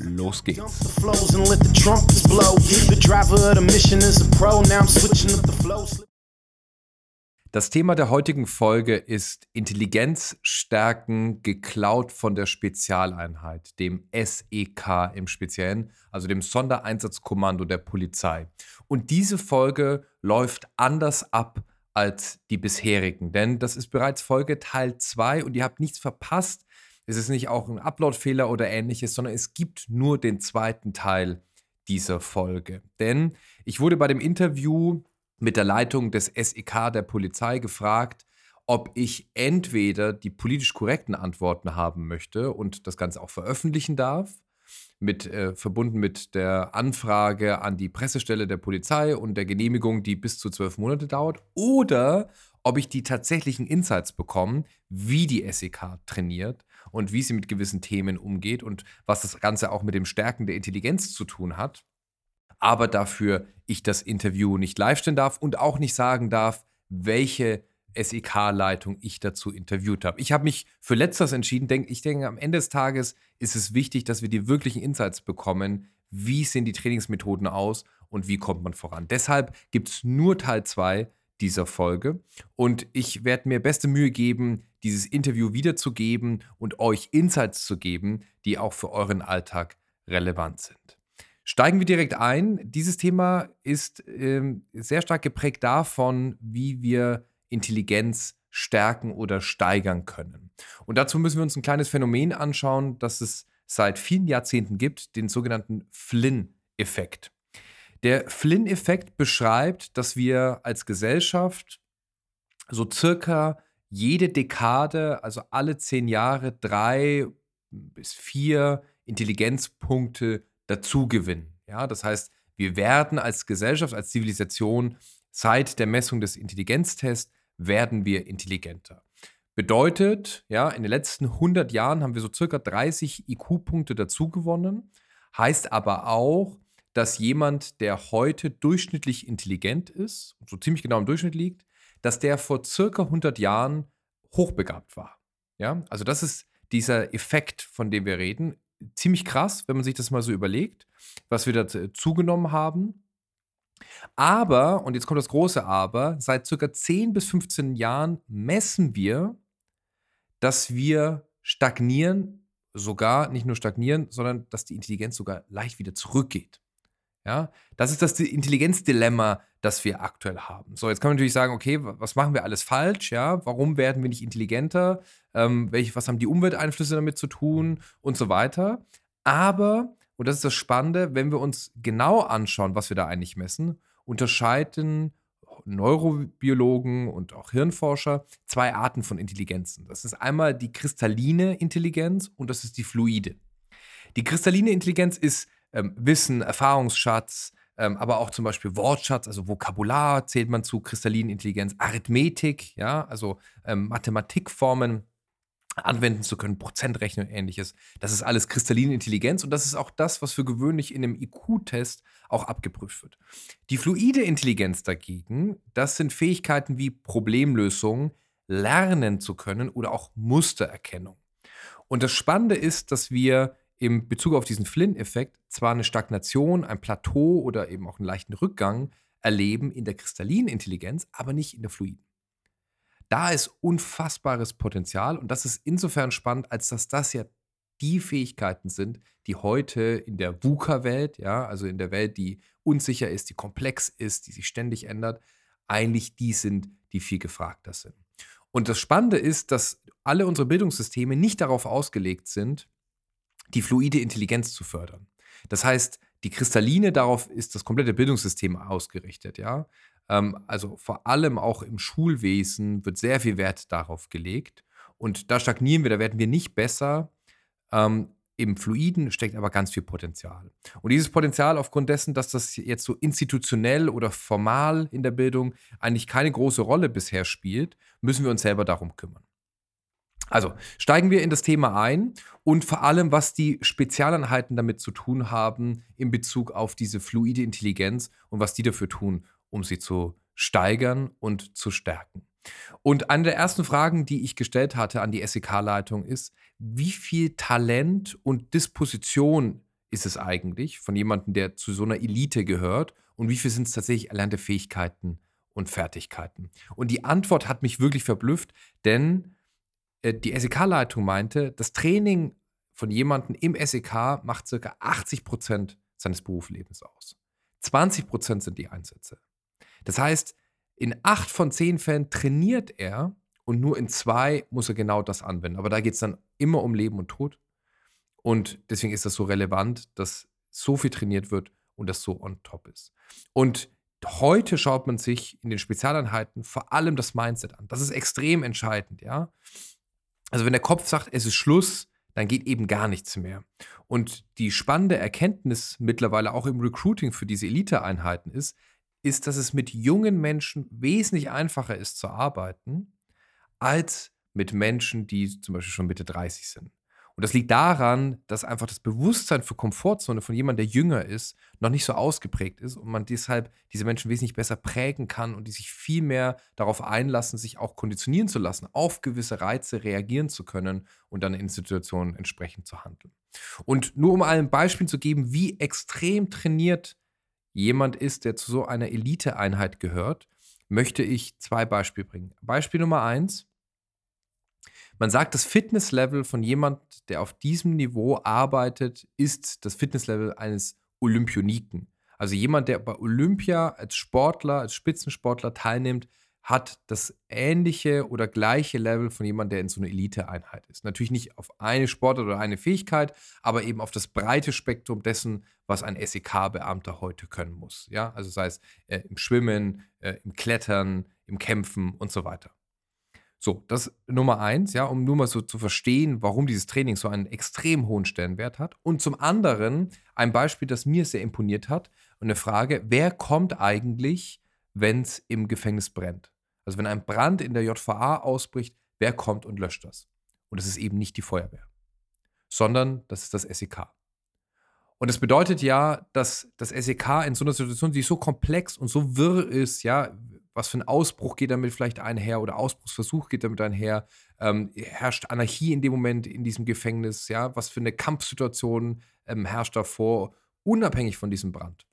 los geht's. Das Thema der heutigen Folge ist Intelligenzstärken geklaut von der Spezialeinheit, dem SEK im Speziellen, also dem Sondereinsatzkommando der Polizei. Und diese Folge läuft anders ab als die bisherigen, denn das ist bereits Folge Teil 2 und ihr habt nichts verpasst. Es ist nicht auch ein Uploadfehler oder ähnliches, sondern es gibt nur den zweiten Teil dieser Folge. Denn ich wurde bei dem Interview mit der Leitung des SEK der Polizei gefragt, ob ich entweder die politisch korrekten Antworten haben möchte und das Ganze auch veröffentlichen darf, mit, äh, verbunden mit der Anfrage an die Pressestelle der Polizei und der Genehmigung, die bis zu zwölf Monate dauert, oder ob ich die tatsächlichen Insights bekomme, wie die SEK trainiert und wie sie mit gewissen Themen umgeht und was das Ganze auch mit dem Stärken der Intelligenz zu tun hat aber dafür ich das Interview nicht live stellen darf und auch nicht sagen darf, welche SEK-Leitung ich dazu interviewt habe. Ich habe mich für letzteres entschieden. ich denke, am Ende des Tages ist es wichtig, dass wir die wirklichen Insights bekommen. Wie sehen die Trainingsmethoden aus und wie kommt man voran? Deshalb gibt es nur Teil 2 dieser Folge und ich werde mir beste Mühe geben, dieses Interview wiederzugeben und euch Insights zu geben, die auch für euren Alltag relevant sind. Steigen wir direkt ein. Dieses Thema ist ähm, sehr stark geprägt davon, wie wir Intelligenz stärken oder steigern können. Und dazu müssen wir uns ein kleines Phänomen anschauen, das es seit vielen Jahrzehnten gibt, den sogenannten Flynn-Effekt. Der Flynn-Effekt beschreibt, dass wir als Gesellschaft so circa jede Dekade, also alle zehn Jahre, drei bis vier Intelligenzpunkte dazu gewinnen. Ja, das heißt, wir werden als Gesellschaft, als Zivilisation seit der Messung des Intelligenztests werden wir intelligenter. Bedeutet, ja, in den letzten 100 Jahren haben wir so circa 30 IQ-Punkte dazu gewonnen. Heißt aber auch, dass jemand, der heute durchschnittlich intelligent ist, so ziemlich genau im Durchschnitt liegt, dass der vor circa 100 Jahren hochbegabt war. Ja, also das ist dieser Effekt, von dem wir reden ziemlich krass, wenn man sich das mal so überlegt, was wir da zugenommen haben. Aber, und jetzt kommt das große Aber, seit circa 10 bis 15 Jahren messen wir, dass wir stagnieren, sogar nicht nur stagnieren, sondern dass die Intelligenz sogar leicht wieder zurückgeht. Ja, das ist das Intelligenzdilemma, das wir aktuell haben. So, jetzt kann man natürlich sagen, okay, was machen wir alles falsch? Ja, warum werden wir nicht intelligenter? Ähm, welche, was haben die Umwelteinflüsse damit zu tun und so weiter? Aber, und das ist das Spannende, wenn wir uns genau anschauen, was wir da eigentlich messen, unterscheiden Neurobiologen und auch Hirnforscher zwei Arten von Intelligenzen. Das ist einmal die kristalline Intelligenz und das ist die fluide. Die kristalline Intelligenz ist ähm, Wissen, Erfahrungsschatz, ähm, aber auch zum Beispiel Wortschatz, also Vokabular zählt man zu kristallinen Intelligenz, Arithmetik, ja, also ähm, Mathematikformen anwenden zu können, Prozentrechnen und ähnliches. Das ist alles kristalline Intelligenz und das ist auch das, was für gewöhnlich in einem IQ-Test auch abgeprüft wird. Die fluide Intelligenz dagegen, das sind Fähigkeiten wie Problemlösung, lernen zu können oder auch Mustererkennung. Und das Spannende ist, dass wir im Bezug auf diesen Flynn-Effekt zwar eine Stagnation, ein Plateau oder eben auch einen leichten Rückgang erleben in der kristallinen Intelligenz, aber nicht in der fluiden. Da ist unfassbares Potenzial und das ist insofern spannend, als dass das ja die Fähigkeiten sind, die heute in der VUCA-Welt, ja, also in der Welt, die unsicher ist, die komplex ist, die sich ständig ändert, eigentlich die sind, die viel gefragter sind. Und das Spannende ist, dass alle unsere Bildungssysteme nicht darauf ausgelegt sind, die fluide Intelligenz zu fördern. Das heißt, die Kristalline, darauf ist das komplette Bildungssystem ausgerichtet, ja. Ähm, also vor allem auch im Schulwesen wird sehr viel Wert darauf gelegt. Und da stagnieren wir, da werden wir nicht besser. Ähm, im Fluiden steckt aber ganz viel Potenzial. Und dieses Potenzial aufgrund dessen, dass das jetzt so institutionell oder formal in der Bildung eigentlich keine große Rolle bisher spielt, müssen wir uns selber darum kümmern. Also steigen wir in das Thema ein und vor allem, was die Spezialeinheiten damit zu tun haben in Bezug auf diese fluide Intelligenz und was die dafür tun, um sie zu steigern und zu stärken. Und eine der ersten Fragen, die ich gestellt hatte an die SEK-Leitung ist, wie viel Talent und Disposition ist es eigentlich von jemandem, der zu so einer Elite gehört und wie viel sind es tatsächlich erlernte Fähigkeiten und Fertigkeiten? Und die Antwort hat mich wirklich verblüfft, denn die SEK-Leitung meinte, das Training von jemandem im SEK macht circa 80 Prozent seines Berufslebens aus. 20 Prozent sind die Einsätze. Das heißt, in acht von zehn Fällen trainiert er und nur in zwei muss er genau das anwenden. Aber da geht es dann immer um Leben und Tod. Und deswegen ist das so relevant, dass so viel trainiert wird und das so on top ist. Und heute schaut man sich in den Spezialeinheiten vor allem das Mindset an. Das ist extrem entscheidend, ja. Also wenn der Kopf sagt, es ist Schluss, dann geht eben gar nichts mehr. Und die spannende Erkenntnis mittlerweile auch im Recruiting für diese Elite-Einheiten ist, ist, dass es mit jungen Menschen wesentlich einfacher ist zu arbeiten, als mit Menschen, die zum Beispiel schon Mitte 30 sind. Und das liegt daran, dass einfach das Bewusstsein für Komfortzone von jemandem, der jünger ist, noch nicht so ausgeprägt ist und man deshalb diese Menschen wesentlich besser prägen kann und die sich viel mehr darauf einlassen, sich auch konditionieren zu lassen, auf gewisse Reize reagieren zu können und dann in Situationen entsprechend zu handeln. Und nur um ein Beispiel zu geben, wie extrem trainiert jemand ist, der zu so einer Eliteeinheit gehört, möchte ich zwei Beispiele bringen. Beispiel Nummer eins. Man sagt, das Fitnesslevel von jemand, der auf diesem Niveau arbeitet, ist das Fitnesslevel eines Olympioniken. Also jemand, der bei Olympia als Sportler, als Spitzensportler teilnimmt, hat das ähnliche oder gleiche Level von jemandem, der in so einer Elite-Einheit ist. Natürlich nicht auf eine Sportart oder eine Fähigkeit, aber eben auf das breite Spektrum dessen, was ein SEK-Beamter heute können muss. Ja, also sei es äh, im Schwimmen, äh, im Klettern, im Kämpfen und so weiter. So, das Nummer eins, ja, um nur mal so zu verstehen, warum dieses Training so einen extrem hohen Stellenwert hat. Und zum anderen ein Beispiel, das mir sehr imponiert hat und eine Frage, wer kommt eigentlich, wenn es im Gefängnis brennt? Also wenn ein Brand in der JVA ausbricht, wer kommt und löscht das? Und das ist eben nicht die Feuerwehr, sondern das ist das SEK. Und das bedeutet ja, dass das SEK in so einer Situation, die so komplex und so wirr ist, ja, was für ein Ausbruch geht damit vielleicht einher oder Ausbruchsversuch geht damit einher, ähm, herrscht Anarchie in dem Moment in diesem Gefängnis, ja, was für eine Kampfsituation ähm, herrscht davor, unabhängig von diesem Brand.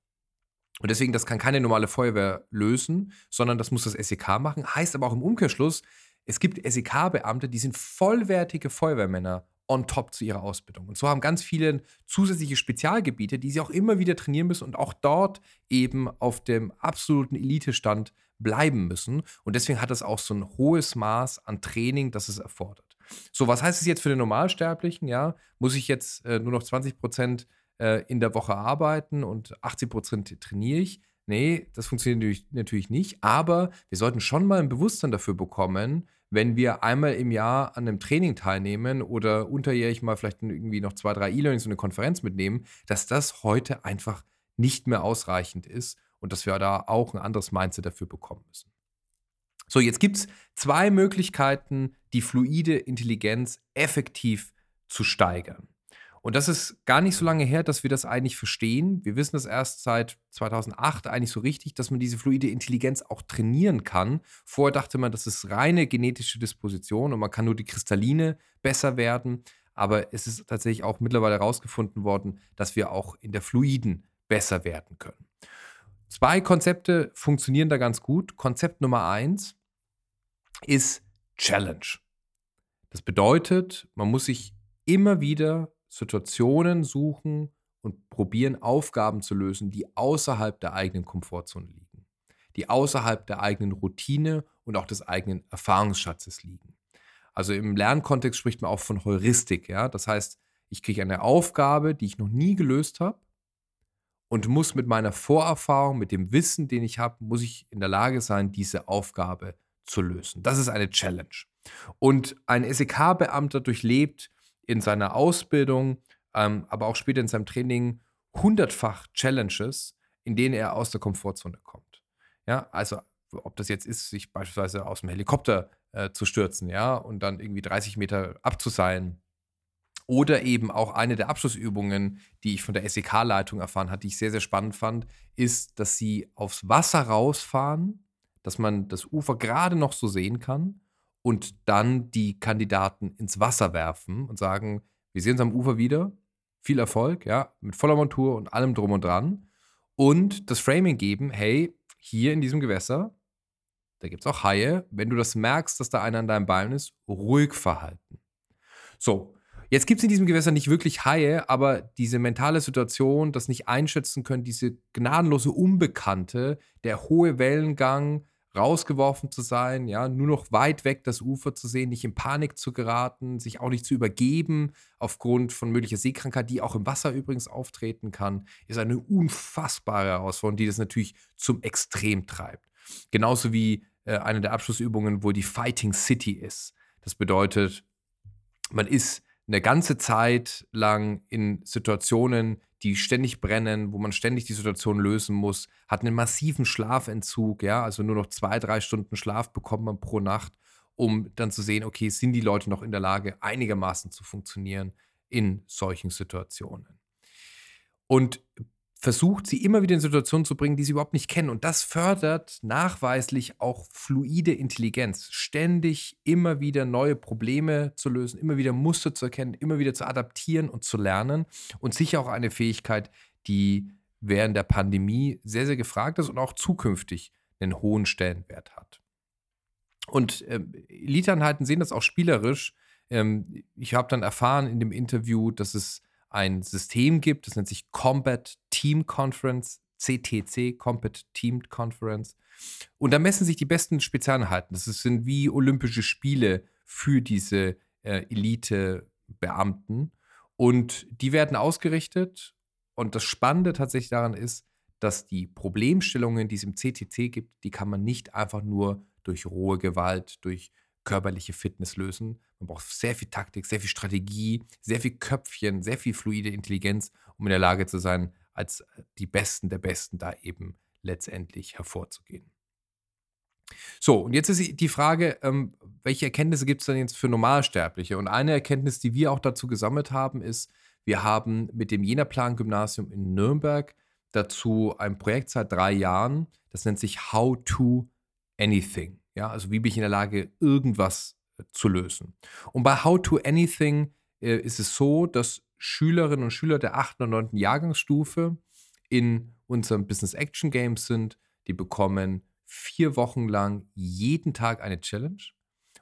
Und deswegen, das kann keine normale Feuerwehr lösen, sondern das muss das SEK machen. Heißt aber auch im Umkehrschluss, es gibt SEK-Beamte, die sind vollwertige Feuerwehrmänner on top zu ihrer Ausbildung. Und so haben ganz viele zusätzliche Spezialgebiete, die sie auch immer wieder trainieren müssen und auch dort eben auf dem absoluten Elitestand bleiben müssen. Und deswegen hat es auch so ein hohes Maß an Training, das es erfordert. So, was heißt es jetzt für den Normalsterblichen? Ja, muss ich jetzt äh, nur noch 20 Prozent äh, in der Woche arbeiten und 80 Prozent trainiere ich. Nee, das funktioniert natürlich nicht, aber wir sollten schon mal ein Bewusstsein dafür bekommen, wenn wir einmal im Jahr an einem Training teilnehmen oder unterjährig mal vielleicht irgendwie noch zwei, drei E-Learnings und eine Konferenz mitnehmen, dass das heute einfach nicht mehr ausreichend ist und dass wir da auch ein anderes Mindset dafür bekommen müssen. So, jetzt gibt es zwei Möglichkeiten, die fluide Intelligenz effektiv zu steigern. Und das ist gar nicht so lange her, dass wir das eigentlich verstehen. Wir wissen das erst seit 2008 eigentlich so richtig, dass man diese fluide Intelligenz auch trainieren kann. Vorher dachte man, das ist reine genetische Disposition und man kann nur die Kristalline besser werden. Aber es ist tatsächlich auch mittlerweile herausgefunden worden, dass wir auch in der fluiden besser werden können. Zwei Konzepte funktionieren da ganz gut. Konzept Nummer eins ist Challenge. Das bedeutet, man muss sich immer wieder Situationen suchen und probieren, Aufgaben zu lösen, die außerhalb der eigenen Komfortzone liegen, die außerhalb der eigenen Routine und auch des eigenen Erfahrungsschatzes liegen. Also im Lernkontext spricht man auch von Heuristik. Ja? Das heißt, ich kriege eine Aufgabe, die ich noch nie gelöst habe und muss mit meiner Vorerfahrung, mit dem Wissen, den ich habe, muss ich in der Lage sein, diese Aufgabe zu lösen. Das ist eine Challenge. Und ein SEK-Beamter durchlebt in seiner Ausbildung ähm, aber auch später in seinem Training hundertfach Challenges, in denen er aus der Komfortzone kommt. Ja, also ob das jetzt ist, sich beispielsweise aus dem Helikopter äh, zu stürzen, ja, und dann irgendwie 30 Meter abzuseilen. Oder eben auch eine der Abschlussübungen, die ich von der SEK-Leitung erfahren habe, die ich sehr, sehr spannend fand, ist, dass sie aufs Wasser rausfahren, dass man das Ufer gerade noch so sehen kann und dann die Kandidaten ins Wasser werfen und sagen, wir sehen uns am Ufer wieder, viel Erfolg, ja, mit voller Montur und allem drum und dran. Und das Framing geben, hey, hier in diesem Gewässer da gibt es auch Haie. Wenn du das merkst, dass da einer an deinem Bein ist, ruhig verhalten. So, jetzt gibt es in diesem Gewässer nicht wirklich Haie, aber diese mentale Situation, das nicht einschätzen können, diese gnadenlose Unbekannte, der hohe Wellengang, rausgeworfen zu sein, ja, nur noch weit weg das Ufer zu sehen, nicht in Panik zu geraten, sich auch nicht zu übergeben aufgrund von möglicher Seekrankheit, die auch im Wasser übrigens auftreten kann, ist eine unfassbare Herausforderung, die das natürlich zum Extrem treibt. Genauso wie äh, eine der Abschlussübungen, wo die Fighting City ist. Das bedeutet, man ist eine ganze Zeit lang in Situationen, die ständig brennen, wo man ständig die Situation lösen muss, hat einen massiven Schlafentzug, ja, also nur noch zwei, drei Stunden Schlaf bekommt man pro Nacht, um dann zu sehen, okay, sind die Leute noch in der Lage, einigermaßen zu funktionieren in solchen Situationen. Und versucht, sie immer wieder in Situationen zu bringen, die sie überhaupt nicht kennen. Und das fördert nachweislich auch fluide Intelligenz. Ständig immer wieder neue Probleme zu lösen, immer wieder Muster zu erkennen, immer wieder zu adaptieren und zu lernen. Und sicher auch eine Fähigkeit, die während der Pandemie sehr, sehr gefragt ist und auch zukünftig einen hohen Stellenwert hat. Und äh, Eliteeinheiten sehen das auch spielerisch. Ähm, ich habe dann erfahren in dem Interview, dass es ein System gibt, das nennt sich Combat Team Conference, CTC, Combat Team Conference. Und da messen sich die besten Spezialeinheiten. Das sind wie Olympische Spiele für diese äh, Elite-Beamten. Und die werden ausgerichtet. Und das Spannende tatsächlich daran ist, dass die Problemstellungen, die es im CTC gibt, die kann man nicht einfach nur durch rohe Gewalt, durch körperliche Fitness lösen. Man braucht sehr viel Taktik, sehr viel Strategie, sehr viel Köpfchen, sehr viel fluide Intelligenz, um in der Lage zu sein, als die Besten der Besten da eben letztendlich hervorzugehen. So, und jetzt ist die Frage, ähm, welche Erkenntnisse gibt es denn jetzt für Normalsterbliche? Und eine Erkenntnis, die wir auch dazu gesammelt haben, ist, wir haben mit dem Jena-Plan-Gymnasium in Nürnberg dazu ein Projekt seit drei Jahren, das nennt sich How to Anything. Ja, also wie bin ich in der Lage, irgendwas äh, zu lösen. Und bei How to Anything äh, ist es so, dass Schülerinnen und Schüler der 8. und 9. Jahrgangsstufe in unserem Business Action Game sind. Die bekommen vier Wochen lang jeden Tag eine Challenge.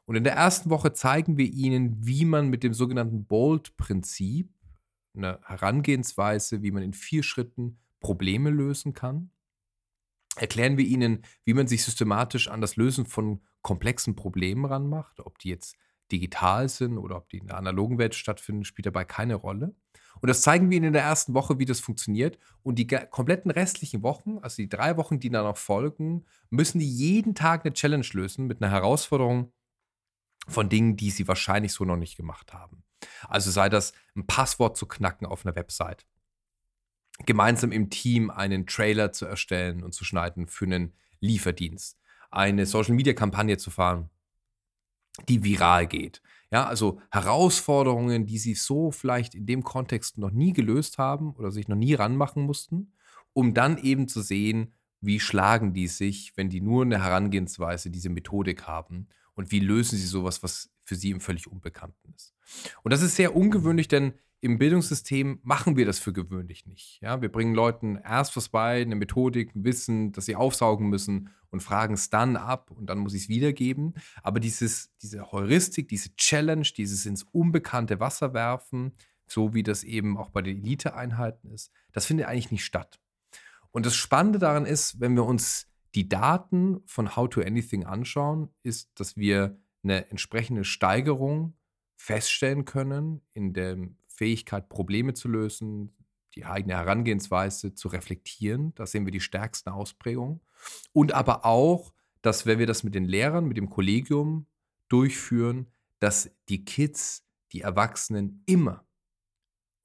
Und in der ersten Woche zeigen wir ihnen, wie man mit dem sogenannten Bold-Prinzip, eine Herangehensweise, wie man in vier Schritten Probleme lösen kann erklären wir Ihnen, wie man sich systematisch an das Lösen von komplexen Problemen ranmacht. Ob die jetzt digital sind oder ob die in der analogen Welt stattfinden, spielt dabei keine Rolle. Und das zeigen wir Ihnen in der ersten Woche, wie das funktioniert. Und die kompletten restlichen Wochen, also die drei Wochen, die danach folgen, müssen die jeden Tag eine Challenge lösen mit einer Herausforderung von Dingen, die sie wahrscheinlich so noch nicht gemacht haben. Also sei das ein Passwort zu knacken auf einer Website gemeinsam im Team einen Trailer zu erstellen und zu schneiden für einen Lieferdienst, eine Social-Media-Kampagne zu fahren, die viral geht. Ja, also Herausforderungen, die sie so vielleicht in dem Kontext noch nie gelöst haben oder sich noch nie ranmachen mussten, um dann eben zu sehen, wie schlagen die sich, wenn die nur eine Herangehensweise, diese Methodik haben und wie lösen sie sowas, was für sie im völlig Unbekannten ist. Und das ist sehr ungewöhnlich, denn im Bildungssystem machen wir das für gewöhnlich nicht. Ja, wir bringen Leuten erst was bei, eine Methodik, ein Wissen, das sie aufsaugen müssen und fragen es dann ab und dann muss ich es wiedergeben. Aber dieses, diese Heuristik, diese Challenge, dieses ins unbekannte Wasser werfen, so wie das eben auch bei den Eliteeinheiten ist, das findet eigentlich nicht statt. Und das Spannende daran ist, wenn wir uns die Daten von How to Anything anschauen, ist, dass wir eine entsprechende Steigerung feststellen können in dem Fähigkeit, Probleme zu lösen, die eigene Herangehensweise zu reflektieren. Da sehen wir die stärksten Ausprägungen. Und aber auch, dass wenn wir das mit den Lehrern, mit dem Kollegium durchführen, dass die Kids, die Erwachsenen immer,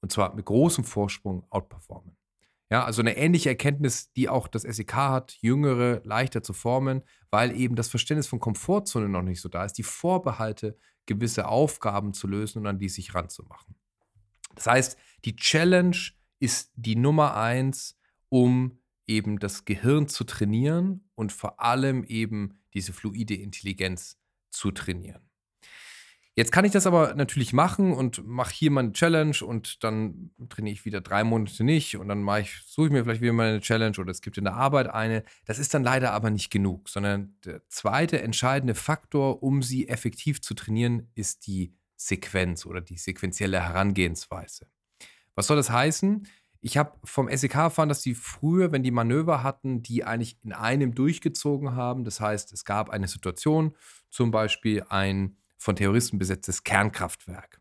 und zwar mit großem Vorsprung outperformen. Ja, also eine ähnliche Erkenntnis, die auch das SEK hat, jüngere leichter zu formen, weil eben das Verständnis von Komfortzone noch nicht so da ist, die Vorbehalte, gewisse Aufgaben zu lösen und an die sich ranzumachen. Das heißt, die Challenge ist die Nummer eins, um eben das Gehirn zu trainieren und vor allem eben diese fluide Intelligenz zu trainieren. Jetzt kann ich das aber natürlich machen und mache hier meine Challenge und dann trainiere ich wieder drei Monate nicht und dann mache ich, suche ich mir vielleicht wieder meine Challenge oder es gibt in der Arbeit eine. Das ist dann leider aber nicht genug, sondern der zweite entscheidende Faktor, um sie effektiv zu trainieren, ist die Sequenz oder die sequentielle Herangehensweise. Was soll das heißen? Ich habe vom SEK erfahren, dass sie früher, wenn die Manöver hatten, die eigentlich in einem durchgezogen haben. Das heißt, es gab eine Situation, zum Beispiel ein von Terroristen besetztes Kernkraftwerk.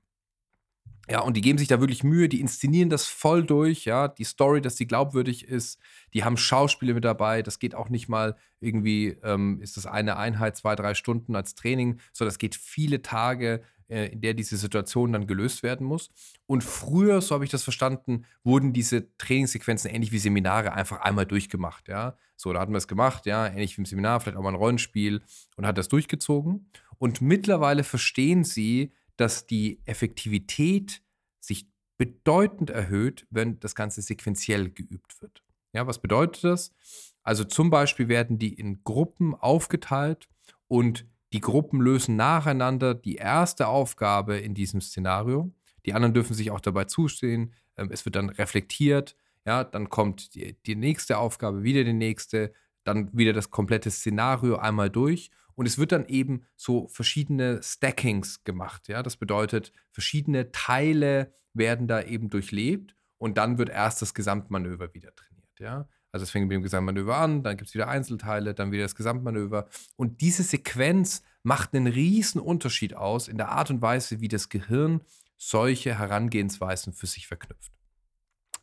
Ja, und die geben sich da wirklich Mühe, die inszenieren das voll durch, ja, die Story, dass die glaubwürdig ist, die haben Schauspiele mit dabei, das geht auch nicht mal irgendwie, ähm, ist das eine Einheit, zwei, drei Stunden als Training, sondern das geht viele Tage, äh, in der diese Situation dann gelöst werden muss. Und früher, so habe ich das verstanden, wurden diese Trainingssequenzen ähnlich wie Seminare einfach einmal durchgemacht, ja. So, da hatten wir es gemacht, ja, ähnlich wie im Seminar, vielleicht auch mal ein Rollenspiel und hat das durchgezogen. Und mittlerweile verstehen sie, dass die Effektivität sich bedeutend erhöht, wenn das Ganze sequenziell geübt wird. Ja, was bedeutet das? Also zum Beispiel werden die in Gruppen aufgeteilt und die Gruppen lösen nacheinander die erste Aufgabe in diesem Szenario. Die anderen dürfen sich auch dabei zustehen. Ähm, es wird dann reflektiert. Ja, dann kommt die, die nächste Aufgabe, wieder die nächste, dann wieder das komplette Szenario einmal durch und es wird dann eben so verschiedene Stackings gemacht. Ja? Das bedeutet, verschiedene Teile werden da eben durchlebt und dann wird erst das Gesamtmanöver wieder trainiert. Ja? Also es fängt mit dem Gesamtmanöver an, dann gibt es wieder Einzelteile, dann wieder das Gesamtmanöver. Und diese Sequenz macht einen riesen Unterschied aus in der Art und Weise, wie das Gehirn solche Herangehensweisen für sich verknüpft.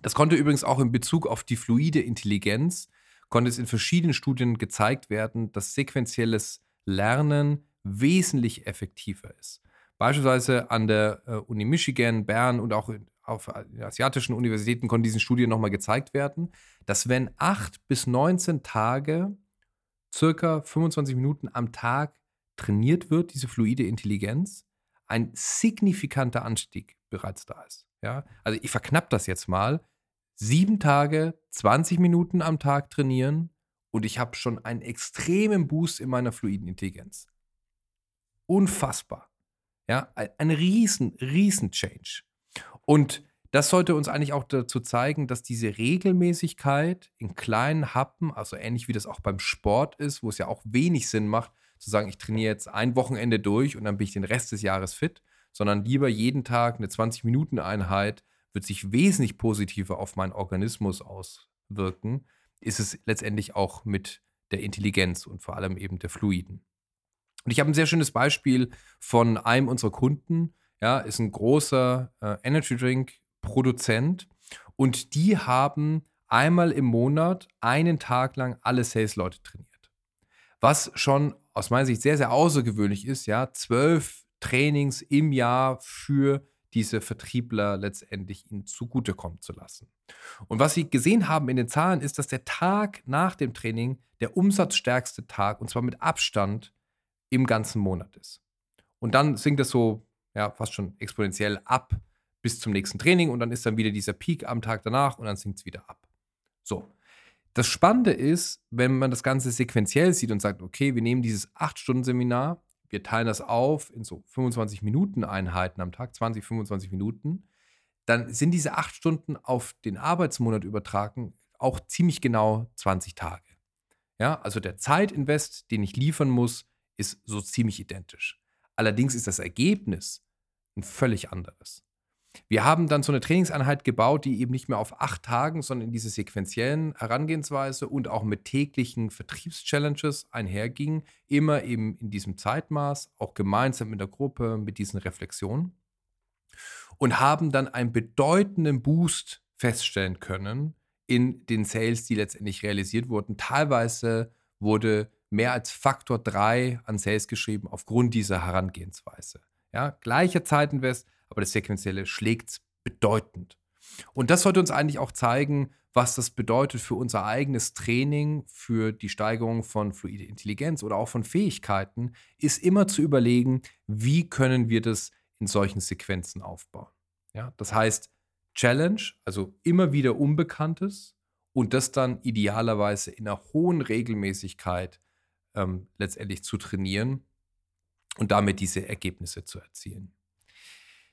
Das konnte übrigens auch in Bezug auf die fluide Intelligenz, konnte es in verschiedenen Studien gezeigt werden, dass sequenzielles Lernen wesentlich effektiver ist. Beispielsweise an der äh, Uni Michigan, Bern und auch auf asiatischen Universitäten konnten diese Studien nochmal gezeigt werden, dass wenn 8 bis 19 Tage, circa 25 Minuten am Tag trainiert wird, diese fluide Intelligenz, ein signifikanter Anstieg bereits da ist. Ja? Also ich verknapp das jetzt mal. Sieben Tage, 20 Minuten am Tag trainieren und ich habe schon einen extremen Boost in meiner fluiden Intelligenz. Unfassbar. Ja, ein riesen, riesen Change. Und das sollte uns eigentlich auch dazu zeigen, dass diese Regelmäßigkeit in kleinen Happen, also ähnlich wie das auch beim Sport ist, wo es ja auch wenig Sinn macht, zu sagen, ich trainiere jetzt ein Wochenende durch und dann bin ich den Rest des Jahres fit, sondern lieber jeden Tag eine 20-Minuten-Einheit wird sich wesentlich positiver auf meinen Organismus auswirken, ist es letztendlich auch mit der Intelligenz und vor allem eben der Fluiden. Und ich habe ein sehr schönes Beispiel von einem unserer Kunden, ja, ist ein großer äh, Energy Drink Produzent und die haben einmal im Monat einen Tag lang alle Sales-Leute trainiert. Was schon aus meiner Sicht sehr, sehr außergewöhnlich ist, ja, zwölf Trainings im Jahr für diese Vertriebler letztendlich ihnen zugutekommen zu lassen. Und was Sie gesehen haben in den Zahlen ist, dass der Tag nach dem Training der umsatzstärkste Tag und zwar mit Abstand im ganzen Monat ist. Und dann sinkt es so ja, fast schon exponentiell ab bis zum nächsten Training und dann ist dann wieder dieser Peak am Tag danach und dann sinkt es wieder ab. So. Das Spannende ist, wenn man das Ganze sequenziell sieht und sagt, okay, wir nehmen dieses 8-Stunden-Seminar wir teilen das auf in so 25 Minuten Einheiten am Tag, 20, 25 Minuten, dann sind diese acht Stunden auf den Arbeitsmonat übertragen auch ziemlich genau 20 Tage. Ja, also der Zeitinvest, den ich liefern muss, ist so ziemlich identisch. Allerdings ist das Ergebnis ein völlig anderes. Wir haben dann so eine Trainingseinheit gebaut, die eben nicht mehr auf acht Tagen, sondern in diese sequenziellen Herangehensweise und auch mit täglichen Vertriebschallenges einherging. Immer eben in diesem Zeitmaß, auch gemeinsam mit der Gruppe, mit diesen Reflexionen. Und haben dann einen bedeutenden Boost feststellen können in den Sales, die letztendlich realisiert wurden. Teilweise wurde mehr als Faktor 3 an Sales geschrieben aufgrund dieser Herangehensweise. Ja, gleicher Zeitinvest, aber das Sequenzielle schlägt bedeutend. Und das sollte uns eigentlich auch zeigen, was das bedeutet für unser eigenes Training, für die Steigerung von fluide Intelligenz oder auch von Fähigkeiten, ist immer zu überlegen, wie können wir das in solchen Sequenzen aufbauen. Ja, das heißt, Challenge, also immer wieder Unbekanntes und das dann idealerweise in einer hohen Regelmäßigkeit ähm, letztendlich zu trainieren und damit diese Ergebnisse zu erzielen.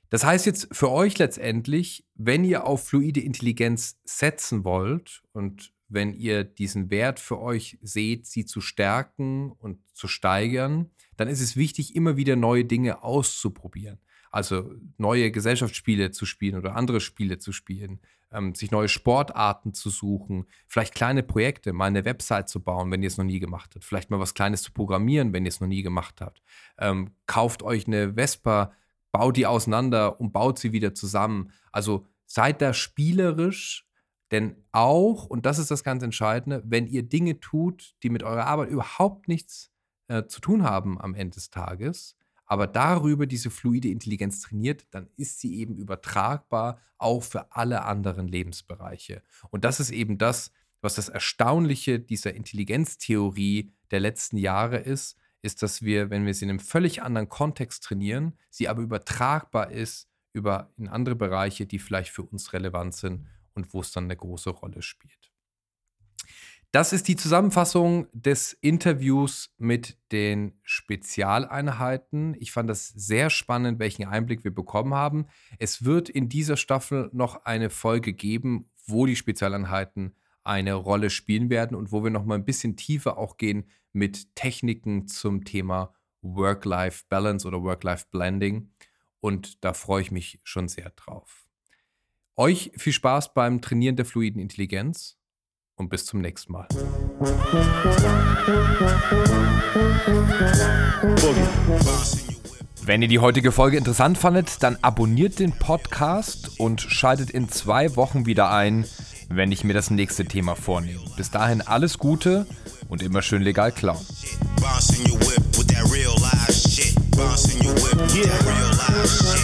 Das heißt jetzt für euch letztendlich, wenn ihr auf fluide Intelligenz setzen wollt und wenn ihr diesen Wert für euch seht, sie zu stärken und zu steigern, dann ist es wichtig, immer wieder neue Dinge auszuprobieren. Also neue Gesellschaftsspiele zu spielen oder andere Spiele zu spielen, ähm, sich neue Sportarten zu suchen, vielleicht kleine Projekte, mal eine Website zu bauen, wenn ihr es noch nie gemacht habt, vielleicht mal was Kleines zu programmieren, wenn ihr es noch nie gemacht habt. Ähm, kauft euch eine Vespa baut die auseinander und baut sie wieder zusammen. Also seid da spielerisch, denn auch, und das ist das ganz Entscheidende, wenn ihr Dinge tut, die mit eurer Arbeit überhaupt nichts äh, zu tun haben am Ende des Tages, aber darüber diese fluide Intelligenz trainiert, dann ist sie eben übertragbar auch für alle anderen Lebensbereiche. Und das ist eben das, was das Erstaunliche dieser Intelligenztheorie der letzten Jahre ist, ist, dass wir, wenn wir sie in einem völlig anderen Kontext trainieren, sie aber übertragbar ist über in andere Bereiche, die vielleicht für uns relevant sind und wo es dann eine große Rolle spielt. Das ist die Zusammenfassung des Interviews mit den Spezialeinheiten. Ich fand das sehr spannend, welchen Einblick wir bekommen haben. Es wird in dieser Staffel noch eine Folge geben, wo die Spezialeinheiten eine Rolle spielen werden und wo wir noch mal ein bisschen tiefer auch gehen mit Techniken zum Thema Work-Life-Balance oder Work-Life-Blending. Und da freue ich mich schon sehr drauf. Euch viel Spaß beim Trainieren der fluiden Intelligenz und bis zum nächsten Mal. Wenn ihr die heutige Folge interessant fandet, dann abonniert den Podcast und schaltet in zwei Wochen wieder ein, wenn ich mir das nächste Thema vornehme. Bis dahin alles Gute und immer schön legal klauen. Yeah.